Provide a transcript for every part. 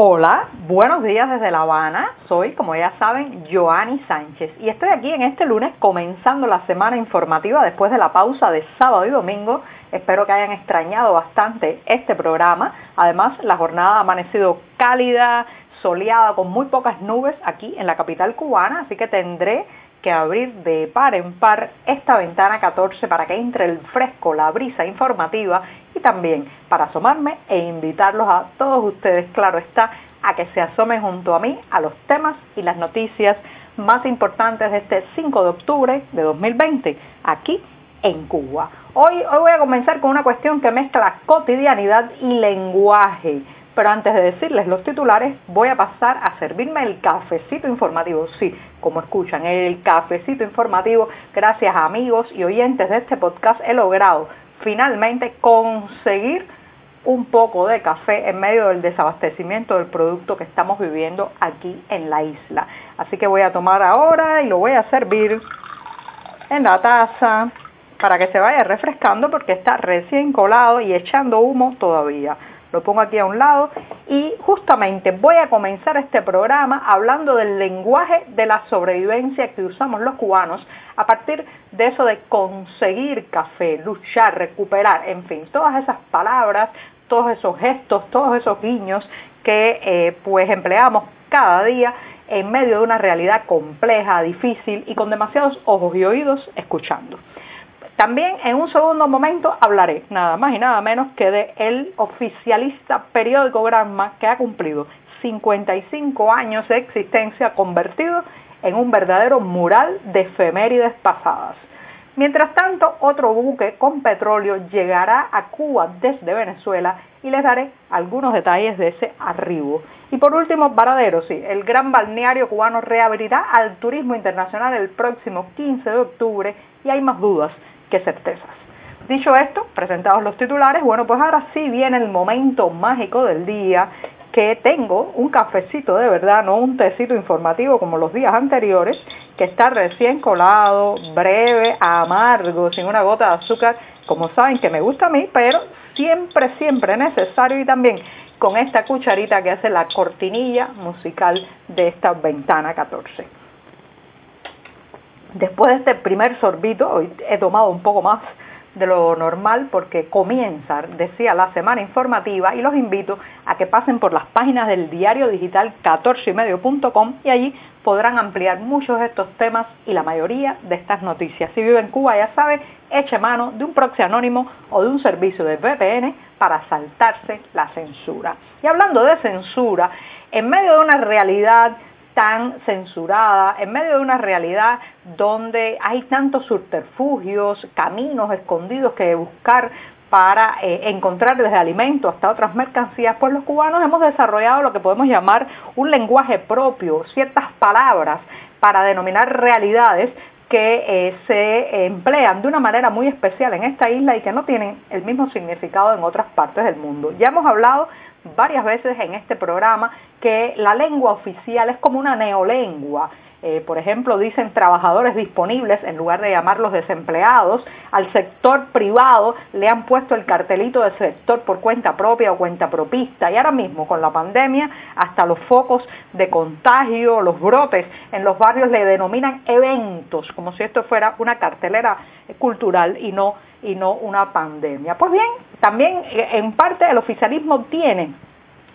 Hola, buenos días desde La Habana. Soy, como ya saben, Joanny Sánchez y estoy aquí en este lunes comenzando la semana informativa después de la pausa de sábado y domingo. Espero que hayan extrañado bastante este programa. Además, la jornada ha amanecido cálida, soleada, con muy pocas nubes aquí en la capital cubana, así que tendré que abrir de par en par esta ventana 14 para que entre el fresco, la brisa informativa y también para asomarme e invitarlos a todos ustedes, claro está, a que se asomen junto a mí a los temas y las noticias más importantes de este 5 de octubre de 2020 aquí en Cuba. Hoy, hoy voy a comenzar con una cuestión que mezcla cotidianidad y lenguaje pero antes de decirles los titulares, voy a pasar a servirme el cafecito informativo. Sí, como escuchan, el cafecito informativo, gracias a amigos y oyentes de este podcast, he logrado finalmente conseguir un poco de café en medio del desabastecimiento del producto que estamos viviendo aquí en la isla. Así que voy a tomar ahora y lo voy a servir en la taza para que se vaya refrescando porque está recién colado y echando humo todavía lo pongo aquí a un lado y justamente voy a comenzar este programa hablando del lenguaje de la sobrevivencia que usamos los cubanos a partir de eso de conseguir café, luchar, recuperar, en fin, todas esas palabras, todos esos gestos, todos esos guiños que eh, pues empleamos cada día en medio de una realidad compleja, difícil y con demasiados ojos y oídos escuchando. También en un segundo momento hablaré nada más y nada menos que de el oficialista periódico Granma que ha cumplido 55 años de existencia convertido en un verdadero mural de efemérides pasadas. Mientras tanto, otro buque con petróleo llegará a Cuba desde Venezuela y les daré algunos detalles de ese arribo. Y por último, Varadero, sí, el gran balneario cubano reabrirá al turismo internacional el próximo 15 de octubre y hay más dudas qué certezas. Dicho esto, presentados los titulares, bueno, pues ahora sí viene el momento mágico del día que tengo un cafecito de verdad, no un tecito informativo como los días anteriores, que está recién colado, breve, amargo, sin una gota de azúcar, como saben que me gusta a mí, pero siempre, siempre necesario y también con esta cucharita que hace la cortinilla musical de esta ventana 14. Después de este primer sorbito, hoy he tomado un poco más de lo normal porque comienza, decía, la semana informativa y los invito a que pasen por las páginas del diario digital 14ymedio.com y allí podrán ampliar muchos de estos temas y la mayoría de estas noticias. Si vive en Cuba, ya sabe, eche mano de un proxy anónimo o de un servicio de VPN para saltarse la censura. Y hablando de censura, en medio de una realidad tan censurada, en medio de una realidad donde hay tantos subterfugios, caminos escondidos que buscar para eh, encontrar desde alimentos hasta otras mercancías, pues los cubanos hemos desarrollado lo que podemos llamar un lenguaje propio, ciertas palabras para denominar realidades que eh, se emplean de una manera muy especial en esta isla y que no tienen el mismo significado en otras partes del mundo. Ya hemos hablado varias veces en este programa que la lengua oficial es como una neolengua. Eh, por ejemplo, dicen trabajadores disponibles en lugar de llamarlos desempleados. Al sector privado le han puesto el cartelito de sector por cuenta propia o cuenta propista. Y ahora mismo, con la pandemia, hasta los focos de contagio, los brotes en los barrios le denominan eventos, como si esto fuera una cartelera cultural y no, y no una pandemia. Pues bien, también eh, en parte el oficialismo tiene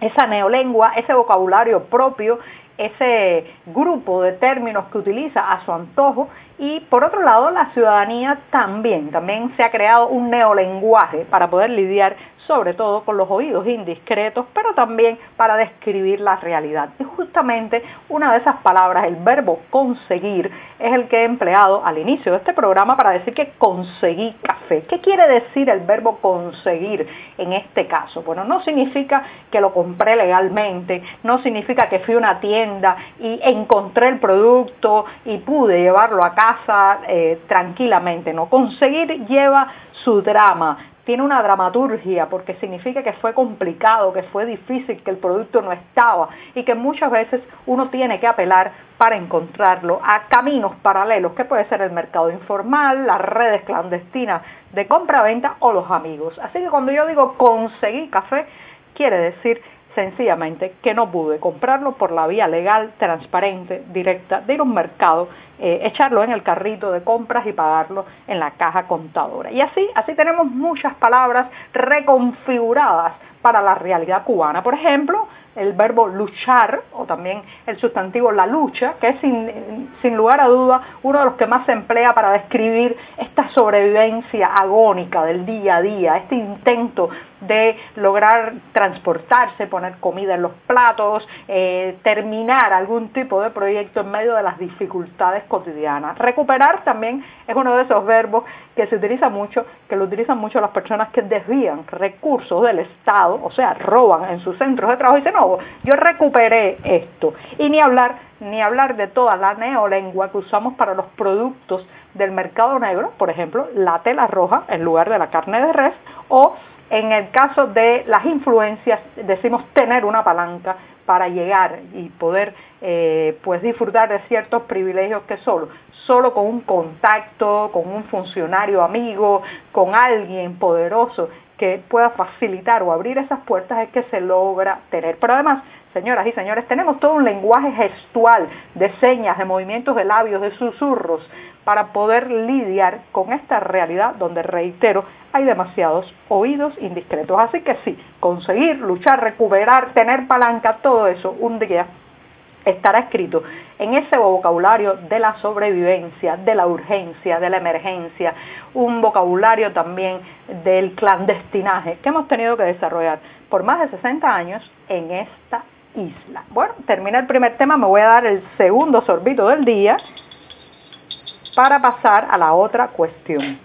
esa neolengua, ese vocabulario propio, ese grupo de términos que utiliza a su antojo y por otro lado la ciudadanía también, también se ha creado un neolenguaje para poder lidiar sobre todo con los oídos indiscretos, pero también para describir la realidad. Y justamente una de esas palabras, el verbo conseguir, es el que he empleado al inicio de este programa para decir que conseguí café. ¿Qué quiere decir el verbo conseguir en este caso? Bueno, no significa que lo compré legalmente, no significa que fui a una tienda y encontré el producto y pude llevarlo a casa eh, tranquilamente. No, conseguir lleva su drama, tiene una dramaturgia porque significa que fue complicado, que fue difícil, que el producto no estaba y que muchas veces uno tiene que apelar para encontrarlo a caminos paralelos, que puede ser el mercado informal, las redes clandestinas de compra-venta o los amigos. Así que cuando yo digo conseguir café, quiere decir sencillamente que no pude comprarlo por la vía legal, transparente, directa, de ir a un mercado, eh, echarlo en el carrito de compras y pagarlo en la caja contadora. Y así, así tenemos muchas palabras reconfiguradas para la realidad cubana. Por ejemplo, el verbo luchar o también el sustantivo la lucha, que es sin, lugar a duda uno de los que más se emplea para describir esta sobrevivencia agónica del día a día, este intento de lograr transportarse, poner comida en los platos, eh, terminar algún tipo de proyecto en medio de las dificultades cotidianas. Recuperar también es uno de esos verbos que se utiliza mucho, que lo utilizan mucho las personas que desvían recursos del Estado, o sea, roban en sus centros de trabajo y dicen, no, yo recuperé esto. Y ni hablar, ni hablar de toda la neolengua que usamos para los productos del mercado negro, por ejemplo, la tela roja en lugar de la carne de res, o en el caso de las influencias, decimos tener una palanca para llegar y poder eh, pues disfrutar de ciertos privilegios que solo solo con un contacto, con un funcionario amigo, con alguien poderoso que pueda facilitar o abrir esas puertas es que se logra tener. Pero además, señoras y señores, tenemos todo un lenguaje gestual de señas, de movimientos de labios, de susurros, para poder lidiar con esta realidad donde, reitero, hay demasiados oídos indiscretos. Así que sí, conseguir, luchar, recuperar, tener palanca, todo eso un día estará escrito en ese vocabulario de la sobrevivencia, de la urgencia, de la emergencia, un vocabulario también del clandestinaje que hemos tenido que desarrollar por más de 60 años en esta isla. Bueno, termina el primer tema, me voy a dar el segundo sorbito del día para pasar a la otra cuestión.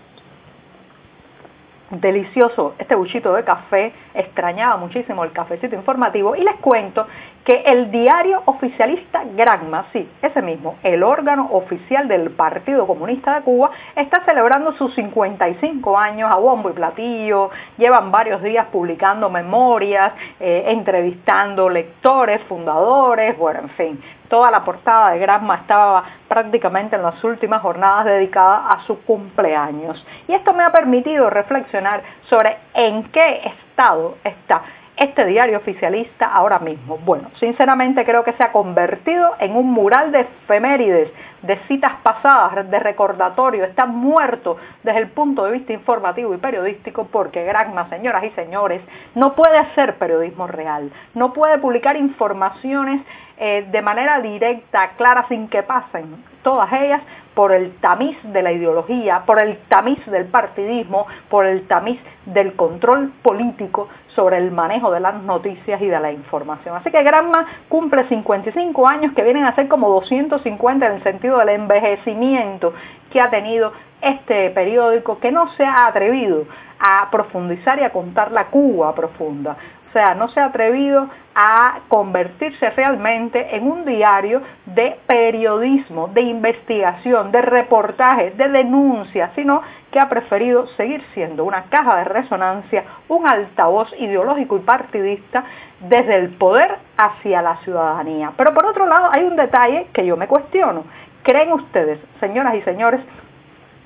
Delicioso este buchito de café, extrañaba muchísimo el cafecito informativo. Y les cuento que el diario oficialista Granma, sí, ese mismo, el órgano oficial del Partido Comunista de Cuba, está celebrando sus 55 años a bombo y platillo, llevan varios días publicando memorias, eh, entrevistando lectores, fundadores, bueno, en fin, toda la portada de Granma estaba prácticamente en las últimas jornadas dedicadas a su cumpleaños. Y esto me ha permitido reflexionar sobre en qué estado está este diario oficialista ahora mismo? Bueno, sinceramente creo que se ha convertido en un mural de efemérides, de citas pasadas, de recordatorio, está muerto desde el punto de vista informativo y periodístico porque Granma, señoras y señores, no puede hacer periodismo real, no puede publicar informaciones eh, de manera directa, clara, sin que pasen todas ellas por el tamiz de la ideología, por el tamiz del partidismo, por el tamiz del control político sobre el manejo de las noticias y de la información. Así que Granma cumple 55 años que vienen a ser como 250 en el sentido del envejecimiento que ha tenido este periódico que no se ha atrevido a profundizar y a contar la Cuba profunda. O sea, no se ha atrevido a convertirse realmente en un diario de periodismo, de investigación, de reportaje, de denuncia, sino que ha preferido seguir siendo una caja de resonancia, un altavoz ideológico y partidista desde el poder hacia la ciudadanía. Pero por otro lado hay un detalle que yo me cuestiono. ¿Creen ustedes, señoras y señores,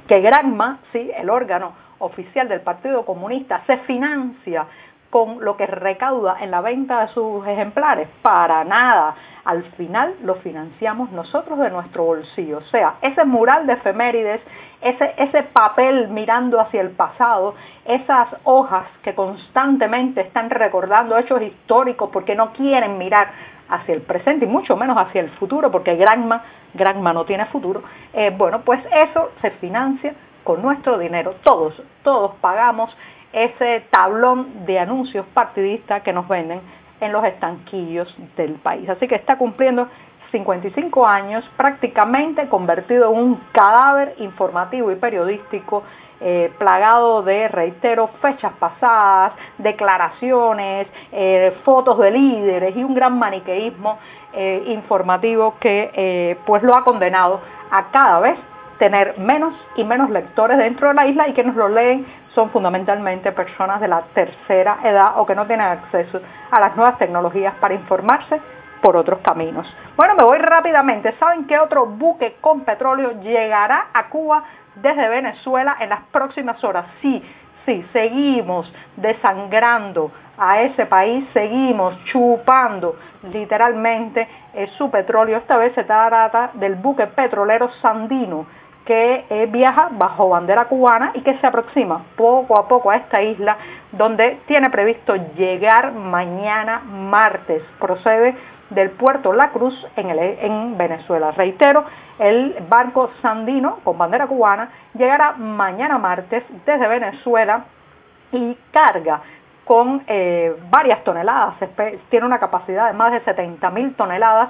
que Granma, sí, el órgano oficial del Partido Comunista, se financia con lo que recauda en la venta de sus ejemplares? Para nada. Al final lo financiamos nosotros de nuestro bolsillo. O sea, ese mural de efemérides, ese, ese papel mirando hacia el pasado, esas hojas que constantemente están recordando hechos históricos porque no quieren mirar hacia el presente y mucho menos hacia el futuro, porque Granma, Granma no tiene futuro, eh, bueno, pues eso se financia con nuestro dinero. Todos, todos pagamos ese tablón de anuncios partidistas que nos venden en los estanquillos del país. Así que está cumpliendo 55 años, prácticamente convertido en un cadáver informativo y periodístico eh, plagado de, reitero, fechas pasadas, declaraciones, eh, fotos de líderes y un gran maniqueísmo eh, informativo que pues lo ha condenado a cada vez tener menos y menos lectores dentro de la isla y que nos lo leen son fundamentalmente personas de la tercera edad o que no tienen acceso a las nuevas tecnologías para informarse por otros caminos. Bueno, me voy rápidamente. ¿Saben qué otro buque con petróleo llegará a Cuba desde Venezuela en las próximas horas? Sí, sí, seguimos desangrando a ese país, seguimos chupando literalmente eh, su petróleo. Esta vez se trata del buque petrolero Sandino que eh, viaja bajo bandera cubana y que se aproxima poco a poco a esta isla donde tiene previsto llegar mañana martes. Procede del puerto La Cruz en, en Venezuela. Reitero, el barco Sandino con bandera cubana llegará mañana martes desde Venezuela y carga con eh, varias toneladas, tiene una capacidad de más de 70 mil toneladas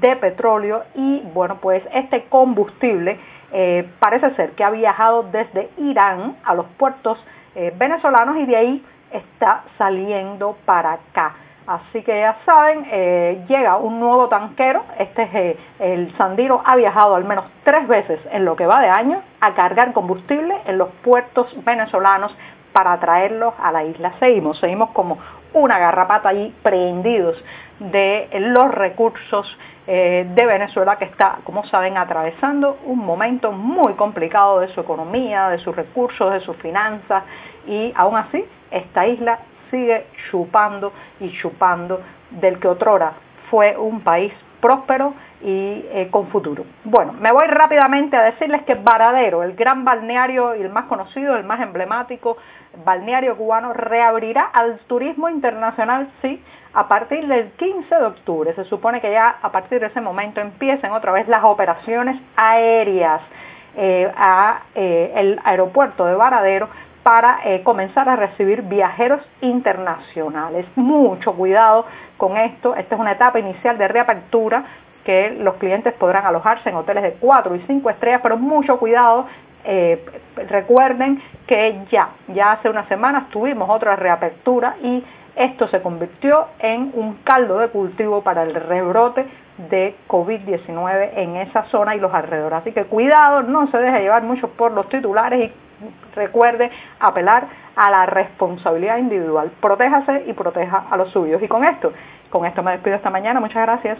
de petróleo y bueno pues este combustible eh, parece ser que ha viajado desde Irán a los puertos eh, venezolanos y de ahí está saliendo para acá. Así que ya saben, eh, llega un nuevo tanquero, este es el Sandiro, ha viajado al menos tres veces en lo que va de año a cargar combustible en los puertos venezolanos para traerlos a la isla. Seguimos, seguimos como una garrapata allí prendidos de los recursos eh, de Venezuela que está, como saben, atravesando un momento muy complicado de su economía, de sus recursos, de sus finanzas y aún así esta isla sigue chupando y chupando del que otrora fue un país próspero y eh, con futuro. Bueno, me voy rápidamente a decirles que Varadero, el gran balneario y el más conocido, el más emblemático balneario cubano, reabrirá al turismo internacional, sí, a partir del 15 de octubre. Se supone que ya a partir de ese momento empiecen otra vez las operaciones aéreas eh, a eh, aeropuerto de Varadero para eh, comenzar a recibir viajeros internacionales. Mucho cuidado con esto. Esta es una etapa inicial de reapertura que los clientes podrán alojarse en hoteles de 4 y 5 estrellas, pero mucho cuidado. recuerden que ya, ya hace unas semanas tuvimos otra reapertura y esto se convirtió en un caldo de cultivo para el rebrote de COVID-19 en esa zona y los alrededores. Así que cuidado, no se deje llevar mucho por los titulares y recuerde apelar a la responsabilidad individual. Protéjase y proteja a los suyos. Y con esto, con esto me despido esta mañana. Muchas gracias.